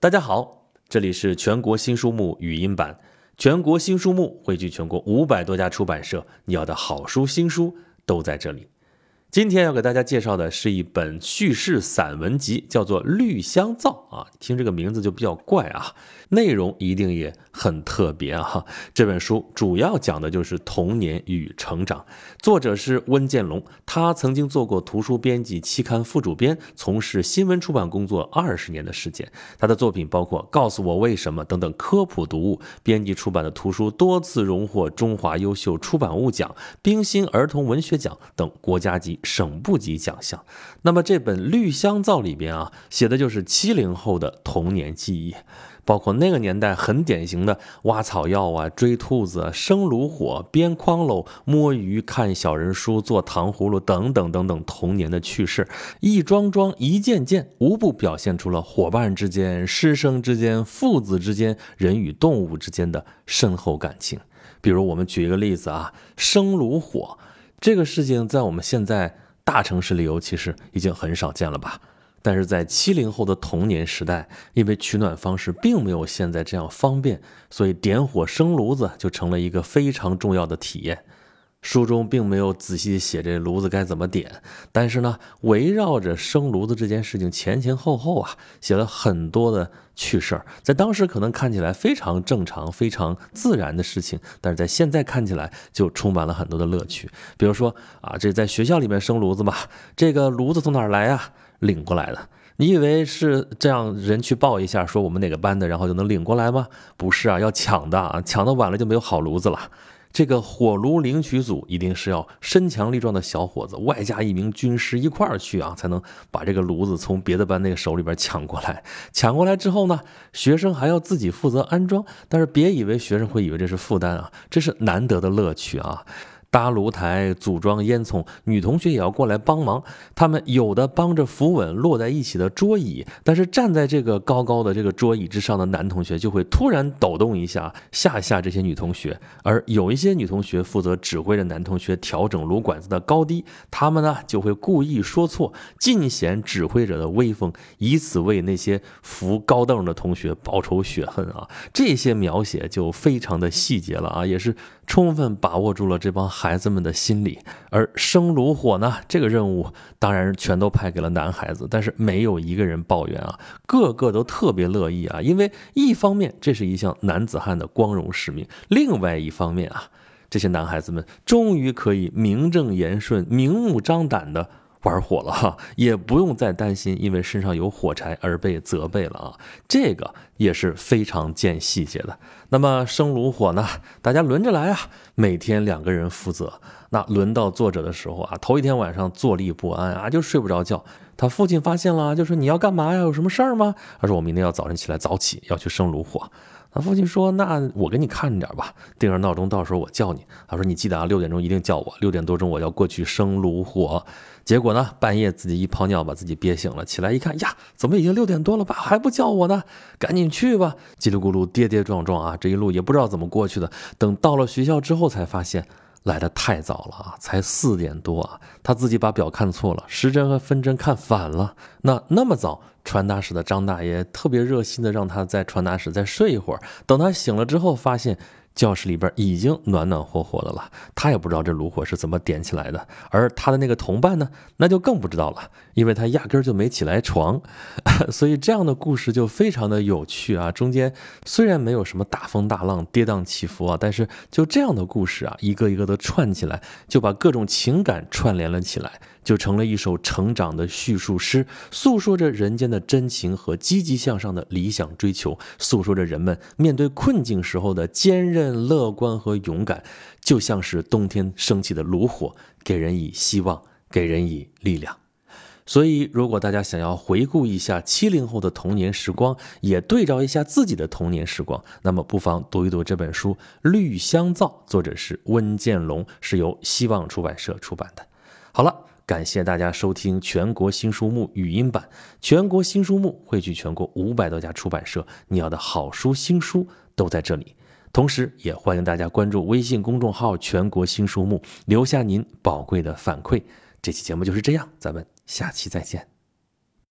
大家好，这里是全国新书目语音版。全国新书目汇聚全国五百多家出版社，你要的好书、新书都在这里。今天要给大家介绍的是一本叙事散文集，叫做《绿香皂》啊，听这个名字就比较怪啊。内容一定也很特别啊！这本书主要讲的就是童年与成长。作者是温建龙，他曾经做过图书编辑、期刊副主编，从事新闻出版工作二十年的时间。他的作品包括《告诉我为什么》等等科普读物，编辑出版的图书多次荣获中华优秀出版物奖、冰心儿童文学奖等国家级、省部级奖项。那么这本《绿香皂》里边啊，写的就是七零后的童年记忆。包括那个年代很典型的挖草药啊、追兔子、生炉火、编筐篓、摸鱼、看小人书、做糖葫芦等等等等童年的趣事，一桩桩、一件件，无不表现出了伙伴之间、师生之间、父子之间、人与动物之间的深厚感情。比如，我们举一个例子啊，生炉火这个事情，在我们现在大城市里，尤其是已经很少见了吧。但是在七零后的童年时代，因为取暖方式并没有现在这样方便，所以点火生炉子就成了一个非常重要的体验。书中并没有仔细写这炉子该怎么点，但是呢，围绕着生炉子这件事情前前后后啊，写了很多的趣事儿。在当时可能看起来非常正常、非常自然的事情，但是在现在看起来就充满了很多的乐趣。比如说啊，这在学校里面生炉子嘛，这个炉子从哪儿来啊？领过来的，你以为是这样人去报一下，说我们哪个班的，然后就能领过来吗？不是啊，要抢的啊，抢的晚了就没有好炉子了。这个火炉领取组一定是要身强力壮的小伙子，外加一名军师一块儿去啊，才能把这个炉子从别的班那个手里边抢过来。抢过来之后呢，学生还要自己负责安装，但是别以为学生会以为这是负担啊，这是难得的乐趣啊。搭炉台、组装烟囱，女同学也要过来帮忙。他们有的帮着扶稳摞在一起的桌椅，但是站在这个高高的这个桌椅之上的男同学就会突然抖动一下，吓吓这些女同学。而有一些女同学负责指挥着男同学调整炉管子的高低，他们呢就会故意说错，尽显指挥者的威风，以此为那些扶高凳的同学报仇雪恨啊！这些描写就非常的细节了啊，也是充分把握住了这帮。孩子们的心理，而生炉火呢？这个任务当然全都派给了男孩子，但是没有一个人抱怨啊，个个都特别乐意啊，因为一方面这是一项男子汉的光荣使命，另外一方面啊，这些男孩子们终于可以名正言顺、明目张胆的。玩火了哈，也不用再担心因为身上有火柴而被责备了啊，这个也是非常见细节的。那么生炉火呢，大家轮着来啊，每天两个人负责。那轮到作者的时候啊，头一天晚上坐立不安啊，就睡不着觉。他父亲发现了，就说你要干嘛呀？有什么事儿吗？他说我明天要早晨起来早起，要去生炉火。他父亲说：“那我给你看着点吧，定上闹钟，到时候我叫你。”他说：“你记得啊，六点钟一定叫我，六点多钟我要过去生炉火。”结果呢，半夜自己一泡尿把自己憋醒了，起来一看呀，怎么已经六点多了爸，还不叫我呢？赶紧去吧，叽里咕噜跌跌撞撞啊，这一路也不知道怎么过去的。等到了学校之后才发现。来的太早了啊，才四点多啊，他自己把表看错了，时针和分针看反了。那那么早，传达室的张大爷特别热心的让他在传达室再睡一会儿，等他醒了之后，发现。教室里边已经暖暖和和的了，他也不知道这炉火是怎么点起来的，而他的那个同伴呢，那就更不知道了，因为他压根儿就没起来床，所以这样的故事就非常的有趣啊。中间虽然没有什么大风大浪、跌宕起伏啊，但是就这样的故事啊，一个一个的串起来，就把各种情感串联了起来。就成了一首成长的叙述诗，诉说着人间的真情和积极向上的理想追求，诉说着人们面对困境时候的坚韧、乐观和勇敢，就像是冬天升起的炉火，给人以希望，给人以力量。所以，如果大家想要回顾一下七零后的童年时光，也对照一下自己的童年时光，那么不妨读一读这本书《绿香皂》，作者是温建龙，是由希望出版社出版的。好了。感谢大家收听全国新书目语音版。全国新书目汇聚全国五百多家出版社，你要的好书、新书都在这里。同时，也欢迎大家关注微信公众号“全国新书目”，留下您宝贵的反馈。这期节目就是这样，咱们下期再见。